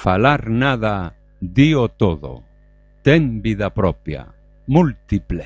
falar nada, dío todo. Ten vida propia, múltiple.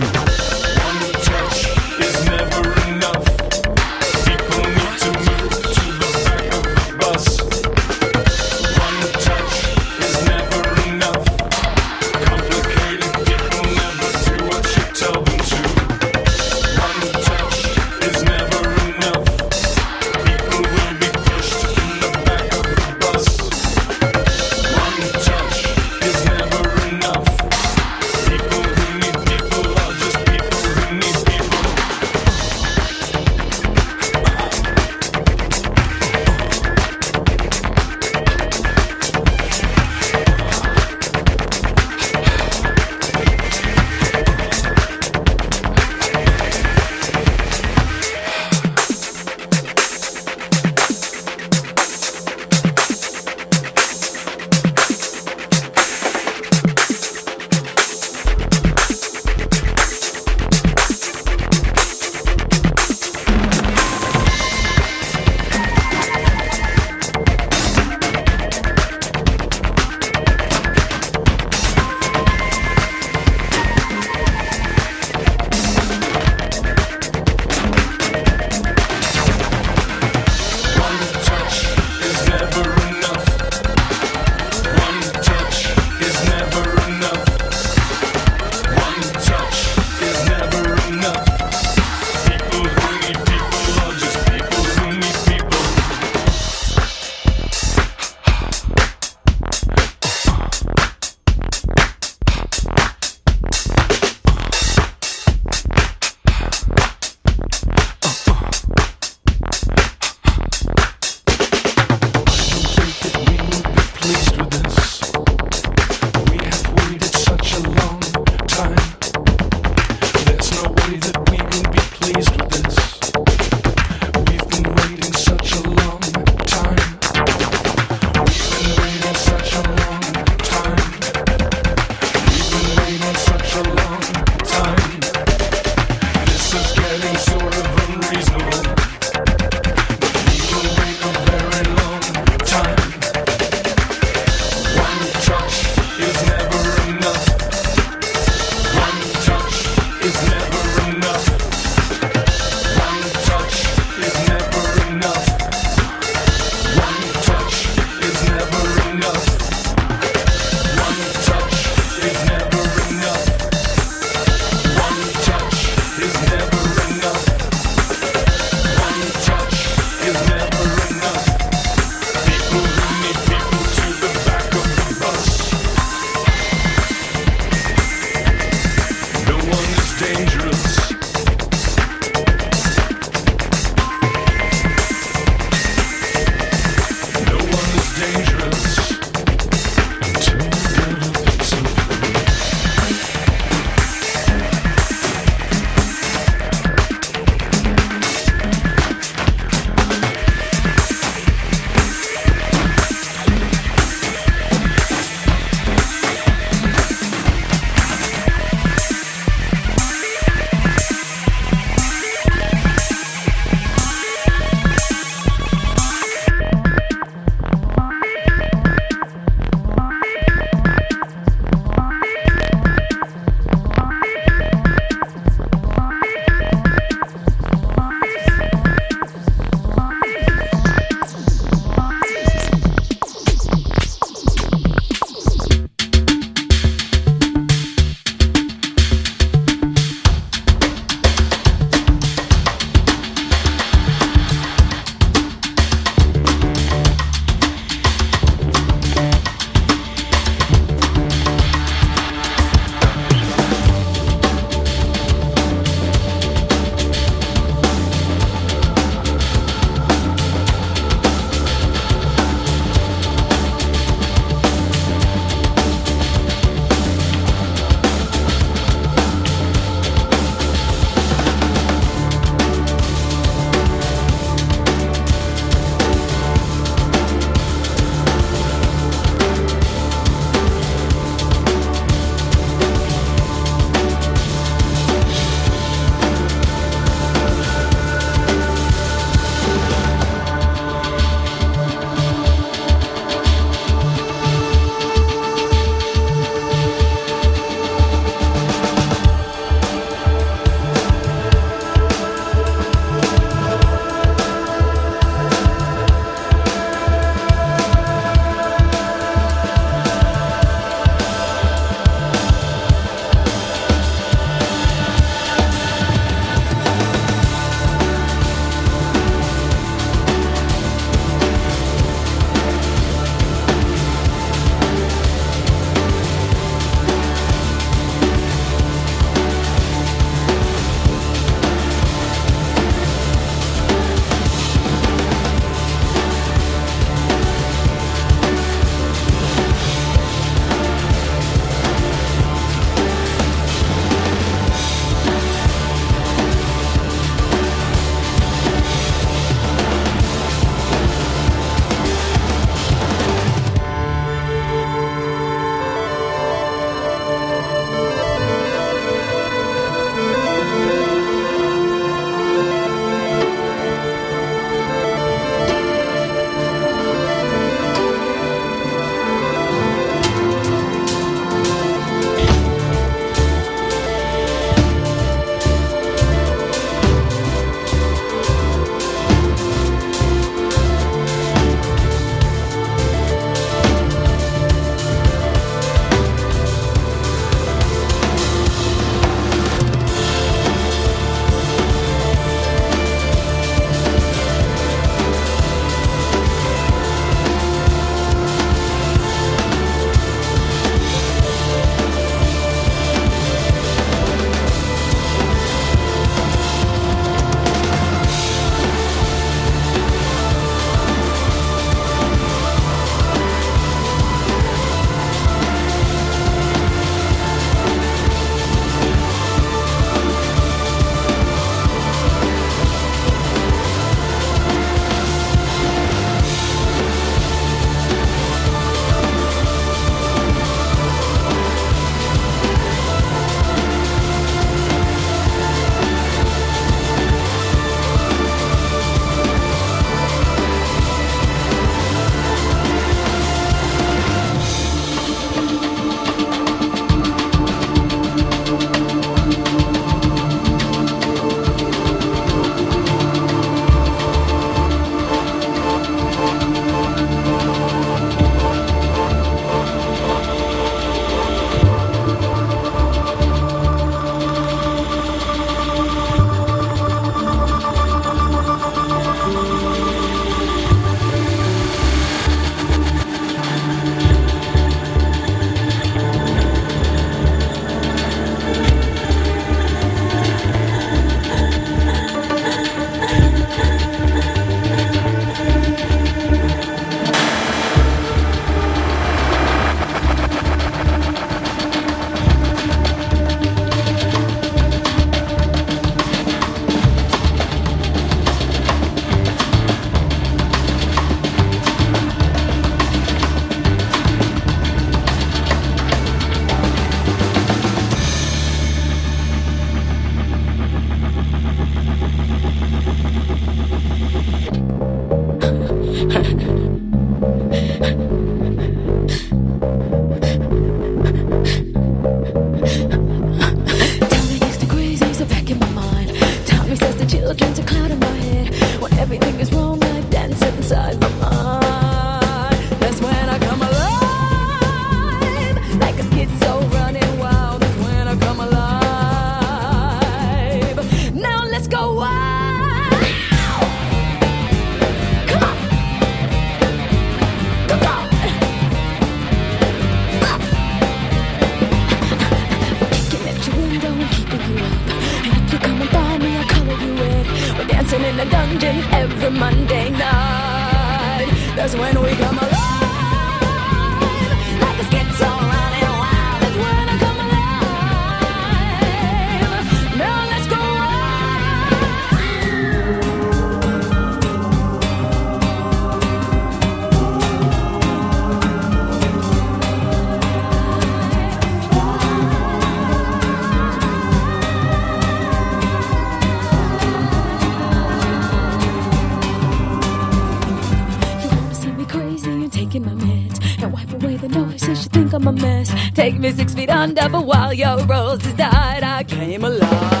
I'm a mess. Take me six feet under But while your roses died I came alive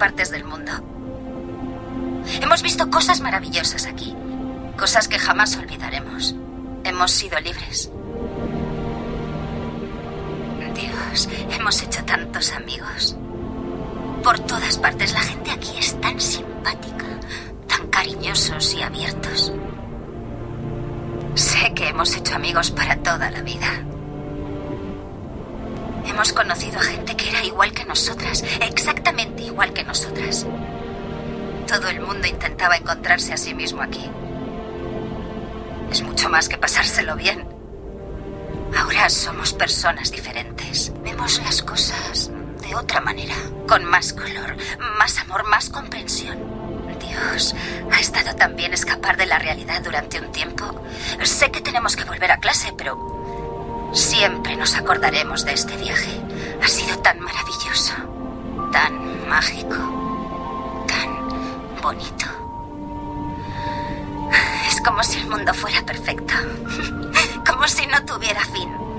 partes del mundo. Hemos visto cosas maravillosas aquí. Cosas que jamás olvidaremos. Hemos sido libres. Dios, hemos hecho tantos amigos. Por todas partes la gente aquí es tan simpática, tan cariñosos y abiertos. Sé que hemos hecho amigos para toda la vida. Hemos conocido a gente que era igual que nosotras, exactamente igual que nosotras. Todo el mundo intentaba encontrarse a sí mismo aquí. Es mucho más que pasárselo bien. Ahora somos personas diferentes. Vemos las cosas de otra manera, con más color, más amor, más comprensión. Dios, ha estado tan bien escapar de la realidad durante un tiempo. Sé que tenemos que volver a clase, pero siempre nos acordaremos de este viaje. Ha sido tan maravilloso, tan mágico, tan bonito. Es como si el mundo fuera perfecto, como si no tuviera fin.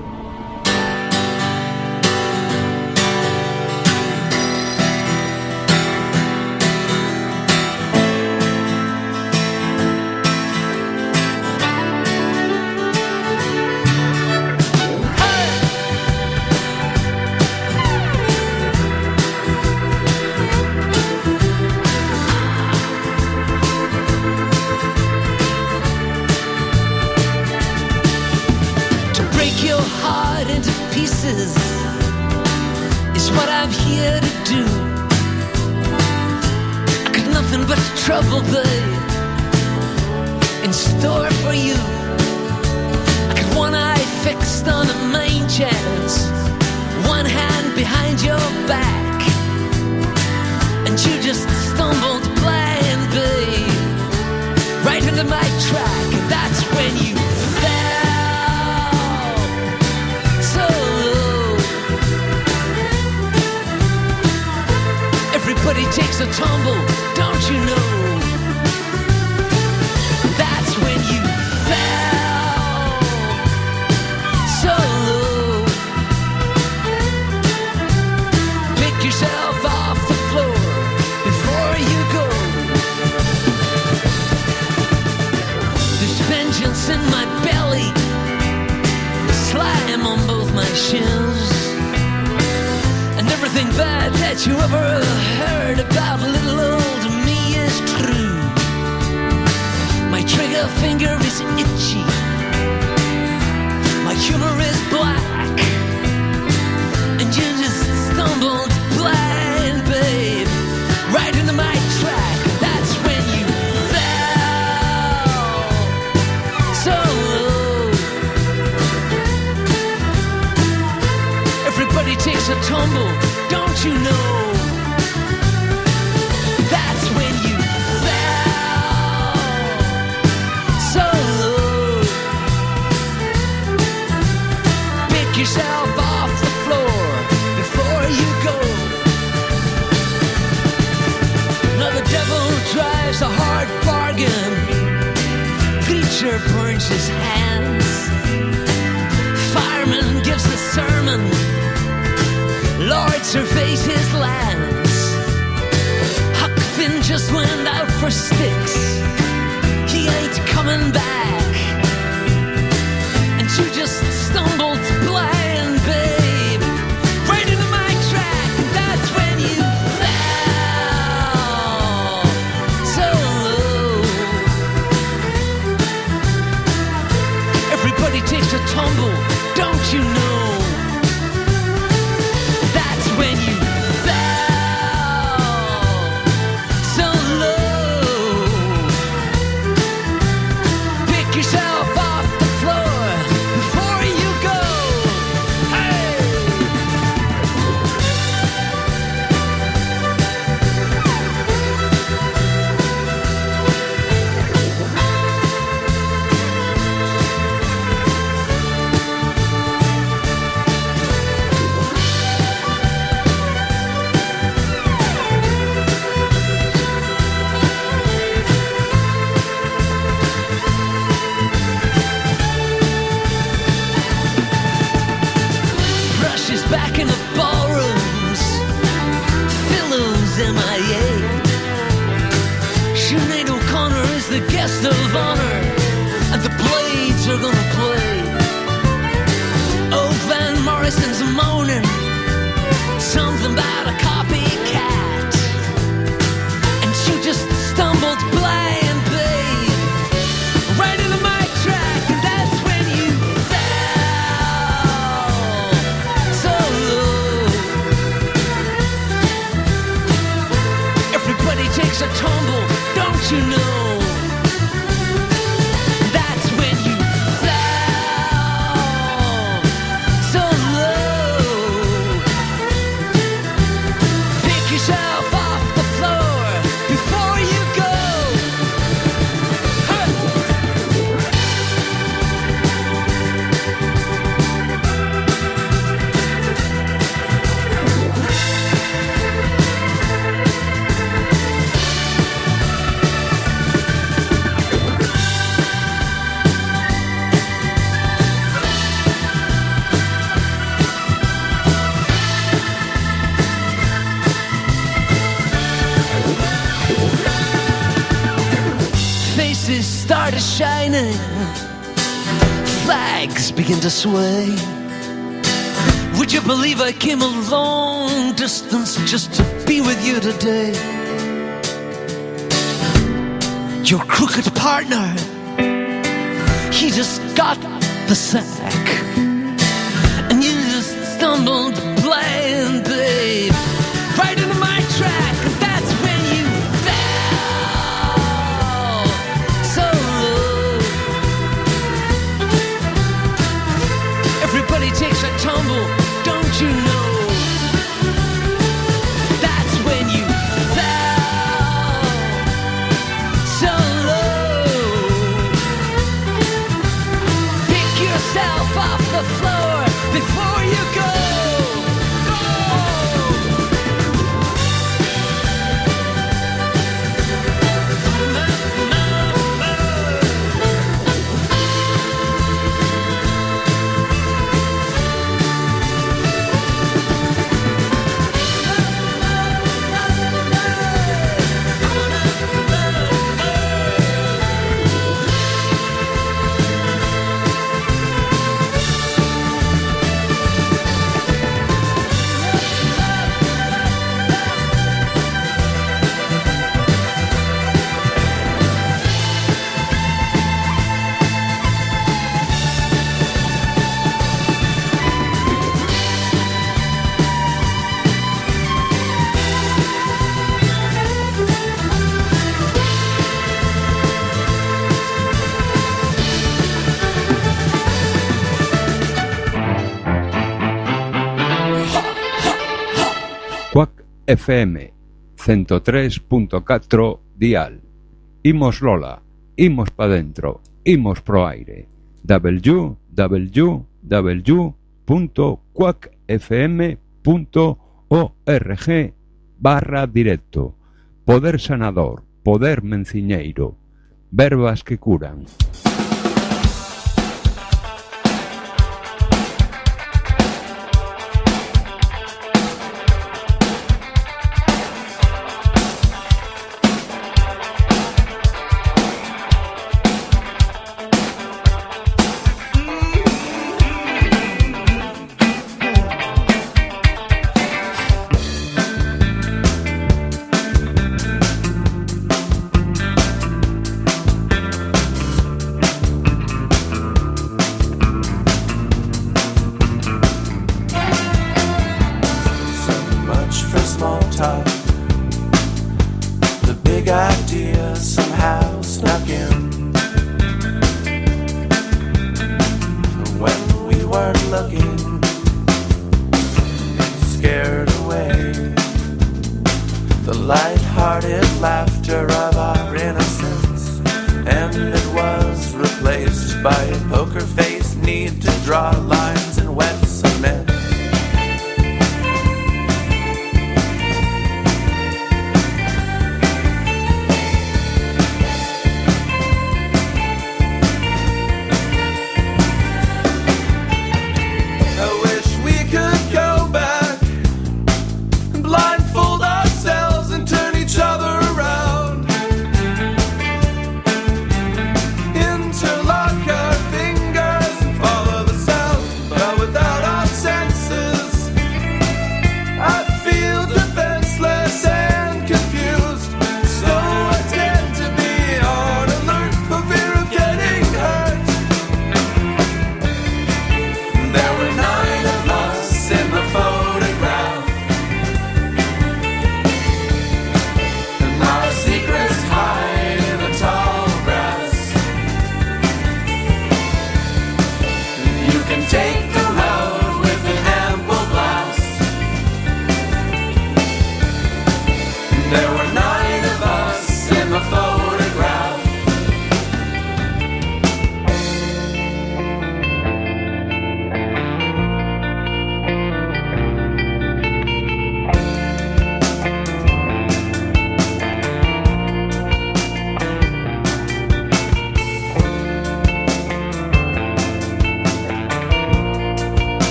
begin to sway. Would you believe I came a long distance just to be with you today? Your crooked partner, he just got the sack, and you just stumbled Cuac Fm cento tres punto catro dial. Imos Lola, imos pa dentro, imos pro aire. www.cuacfm.org barra directo. Poder sanador, poder menciñeiro, verbas que curan.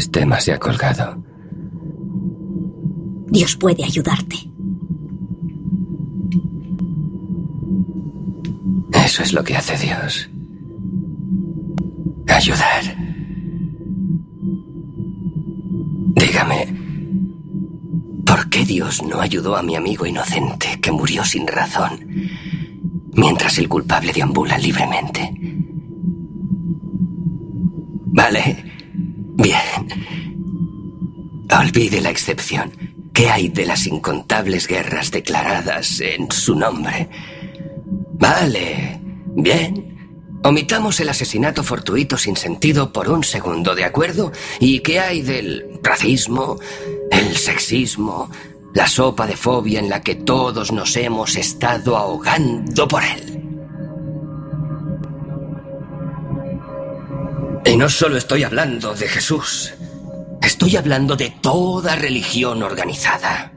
sistema se ha colgado. Dios puede ayudarte. Eso es lo que hace Dios. Ayudar. Dígame, ¿por qué Dios no ayudó a mi amigo inocente que murió sin razón mientras el culpable deambula libremente? pide la excepción? ¿Qué hay de las incontables guerras declaradas en su nombre? Vale, bien. Omitamos el asesinato fortuito sin sentido por un segundo, ¿de acuerdo? ¿Y qué hay del racismo, el sexismo, la sopa de fobia en la que todos nos hemos estado ahogando por él? Y no solo estoy hablando de Jesús estoy hablando de toda religión organizada.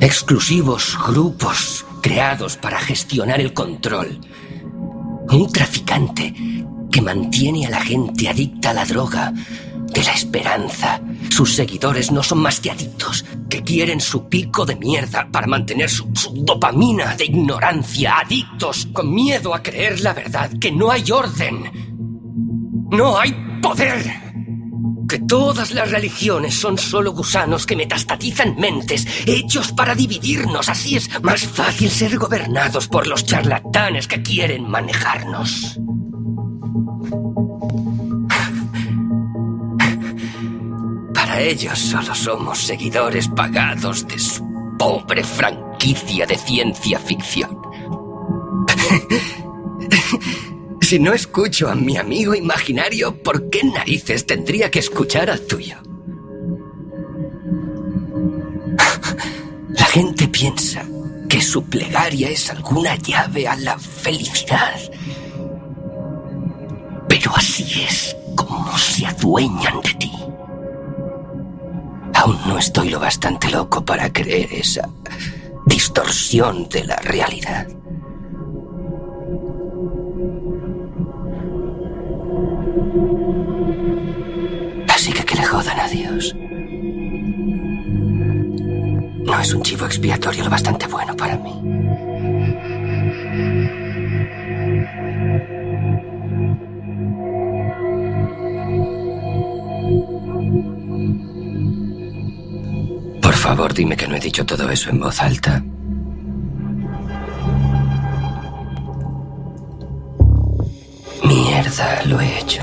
Exclusivos grupos creados para gestionar el control. Un traficante que mantiene a la gente adicta a la droga, de la esperanza. Sus seguidores no son más que adictos, que quieren su pico de mierda para mantener su, dopamina de ignorancia. Adictos con miedo a creer la verdad, que no hay orden. No hay poder. Que todas las religiones son solo gusanos que metastatizan mentes, hechos para dividirnos. Así es más fácil ser gobernados por los charlatanes que quieren manejarnos. Para ellos solo somos seguidores pagados de su pobre franquicia de ciencia ficción. Si no escucho a mi amigo imaginario, ¿por qué narices tendría que escuchar al tuyo? La gente piensa que su plegaria es alguna llave a la felicidad. Pero así es como se adueñan de ti. Aún no estoy lo bastante loco para creer esa distorsión de la realidad. Dios. No es un chivo expiatorio lo bastante bueno para mí. Por favor, dime que no he dicho todo eso en voz alta. Mierda, lo he hecho.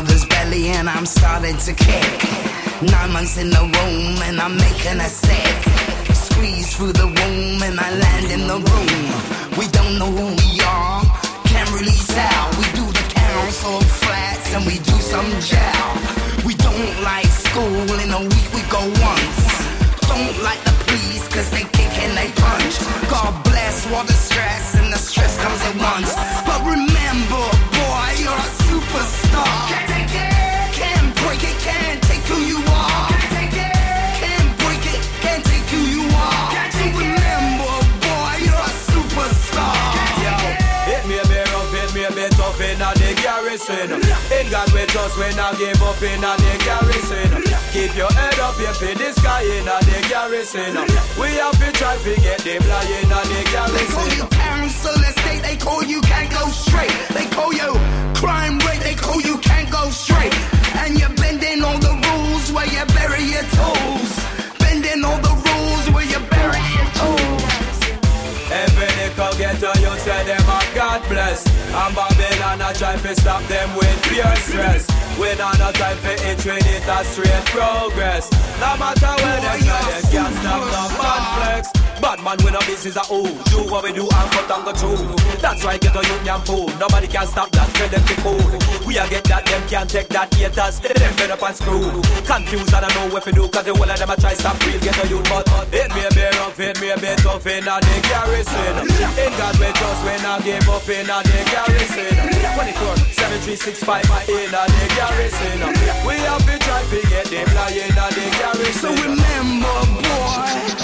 mother's belly and I'm starting to kick. Nine months in the womb and I'm making a set. Squeeze through the womb and I land in the room. We don't know who we are, can't really tell. God we I give up in a the garrison. Keep your head up, you feel the sky in a the garrison. We have to try to get the fly And Babylon a try to stop them with pure stress. We're not no time for it, treat it as straight progress. No matter where them try, they can't stop no man flex Bad man when a business a ooh Do what we do and cut and go through That's why get a and fool. Nobody can stop that, tell them to cool We a get that, them can't take that haters them fed up and screw Confused and I know what to do Cause the whole of them a try stop real. Get a youth but It may be rough, it may be tough in a the garrison In God we trust when I give up in a the garrison 24, 7365 in a the garrison We have to try to get them fly in a the So garrison remember, boy,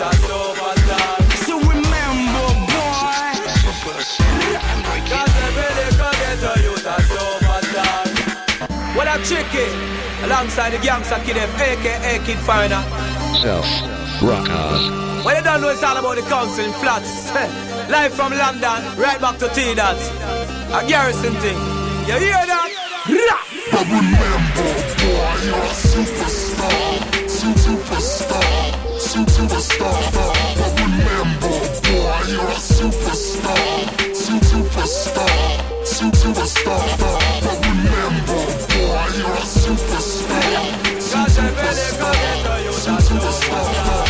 a superstar. So remember, boy. Cause every a superstar. A chicken. Alongside the gangster Kid aka Kid Finer. Self. Rockers. Well, you don't know it's all about the council in flats. Live from London, right back to T dot. A garrison thing. You hear that? But remember, boy, you're a superstar superstar, superstar. But remember, boy, you're a superstar, superstar, superstar. But remember, boy, you're a superstar, superstar, superstar.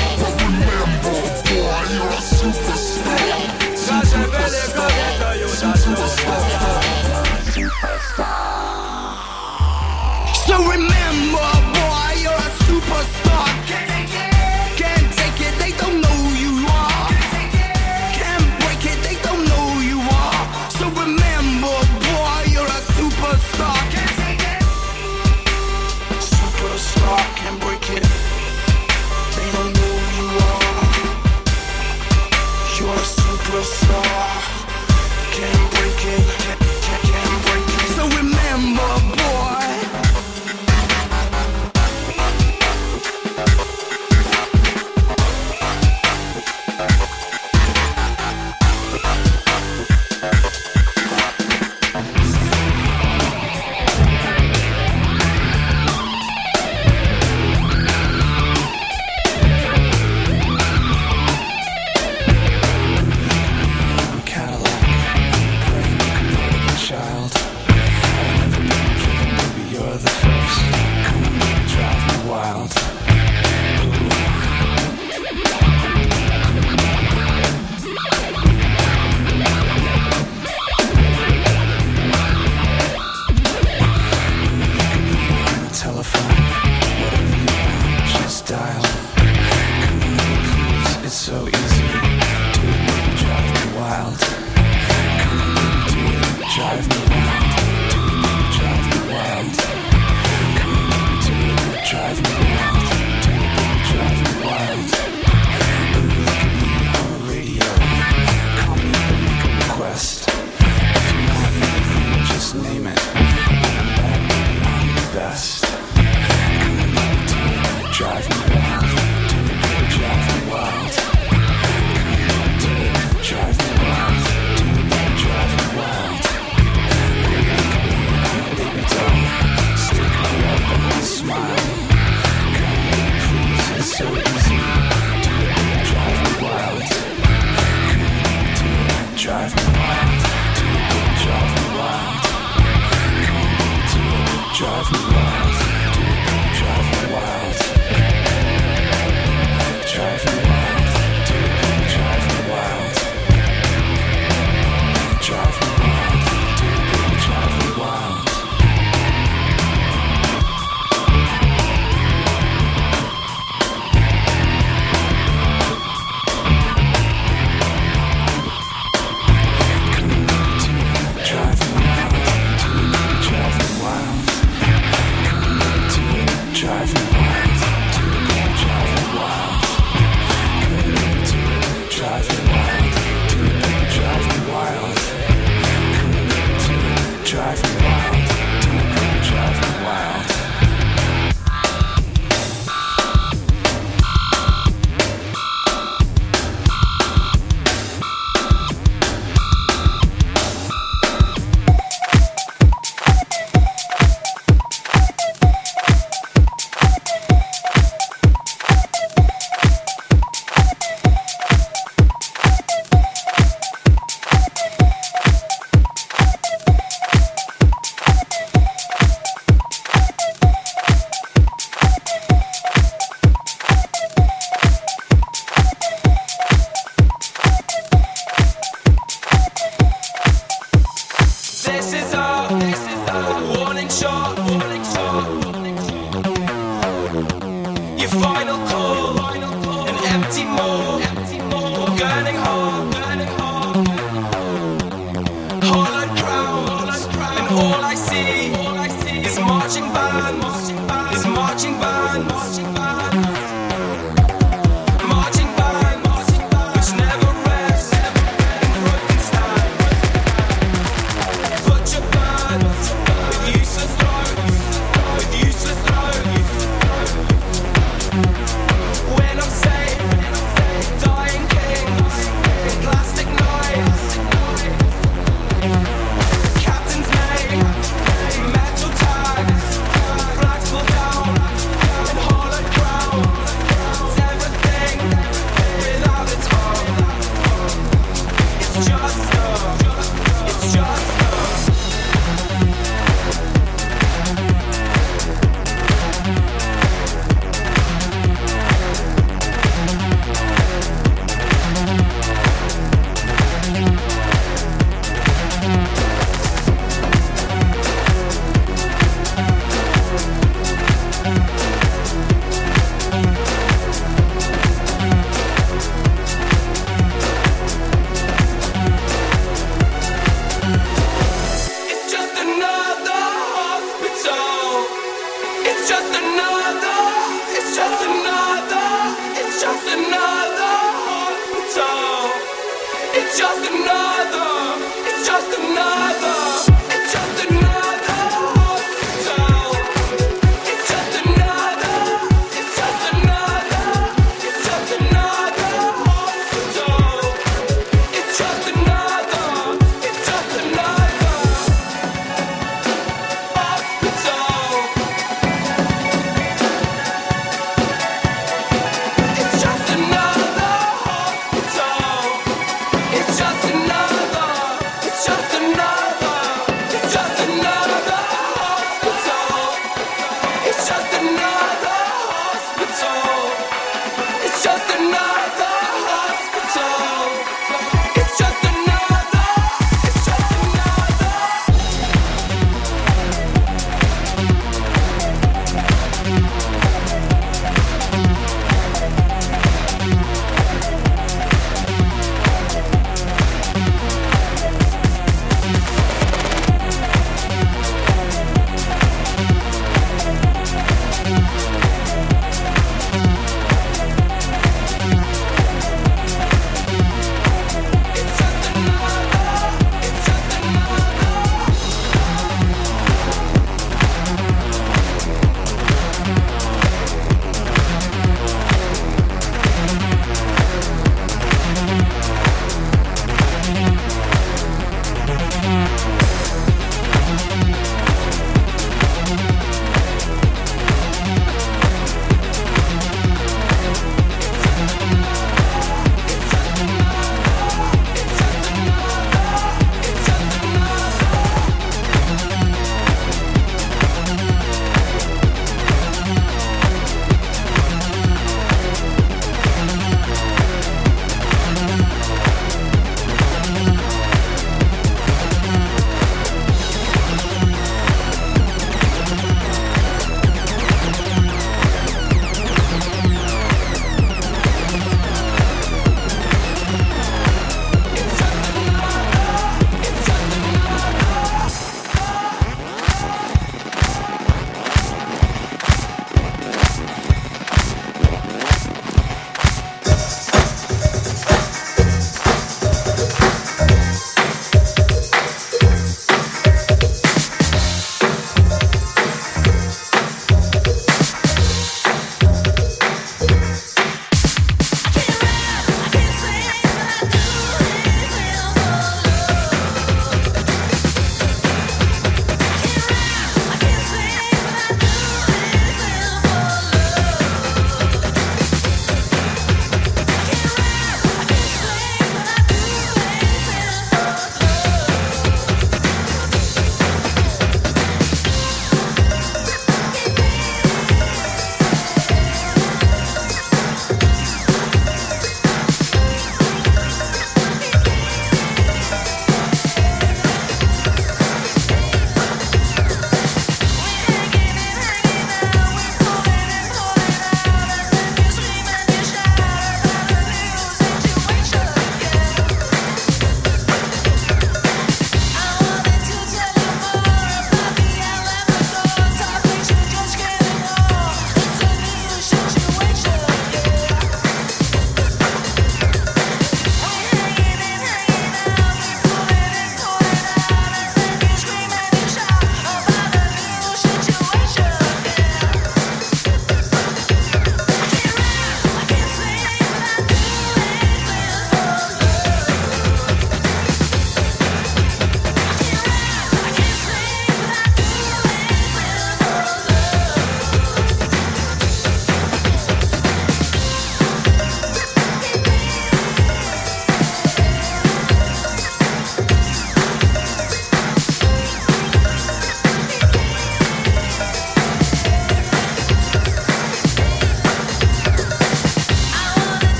just enough.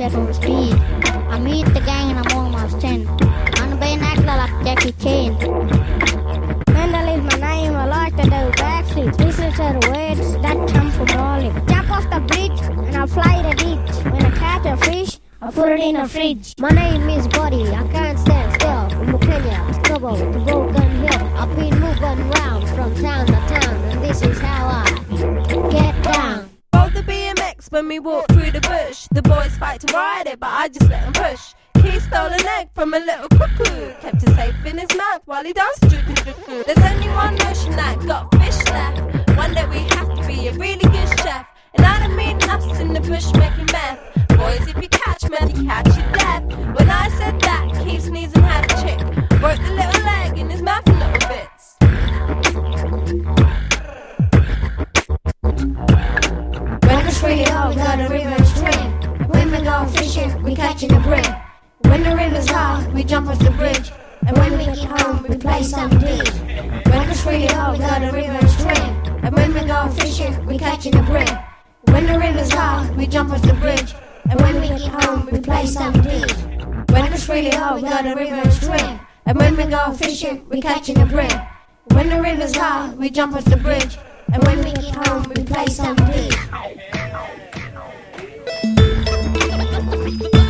Please better watch out for the speed. I meet the gang and I'm almost 10. I'm being actor like Jackie Chan. Mendel is my name, I like to do backflips. Listen to the words that come from rolling. Jump off the bridge and I'll fly the ditch. When I catch a fish, I put it in a fridge. My name is Buddy, I can't stand still. From Kenya, Stubble, to Broken Hill. I've been moving round from town to town, and this is how I get down. Rode the BMX when we walked through the bush. The boys fight to ride it, but I just let them push. He stole an egg from a little cuckoo, kept it safe in his mouth while he danced. There's only one notion that got fish left. One day we have to be a really good chef. And I don't mean us in the bush making meth. Boys, if you catch me, you catch your death. When I said that, keep sneezing had a chick. Broke the little leg in his mouth a little bits. When it's free up, we got When we go fishing, we catching a break. When the river's high, we jump off the bridge. And when we get home, we play some D. When it's free up, we got a river and swim. And when we go fishing, we catching a break. When the river's high, we jump off the bridge. And when we get home, we play some D. When it's free up, we got a river swim. And when we go fishing, we catching a break. When the river's high, we jump off the bridge. And when we get home, we play some dig. Thank you.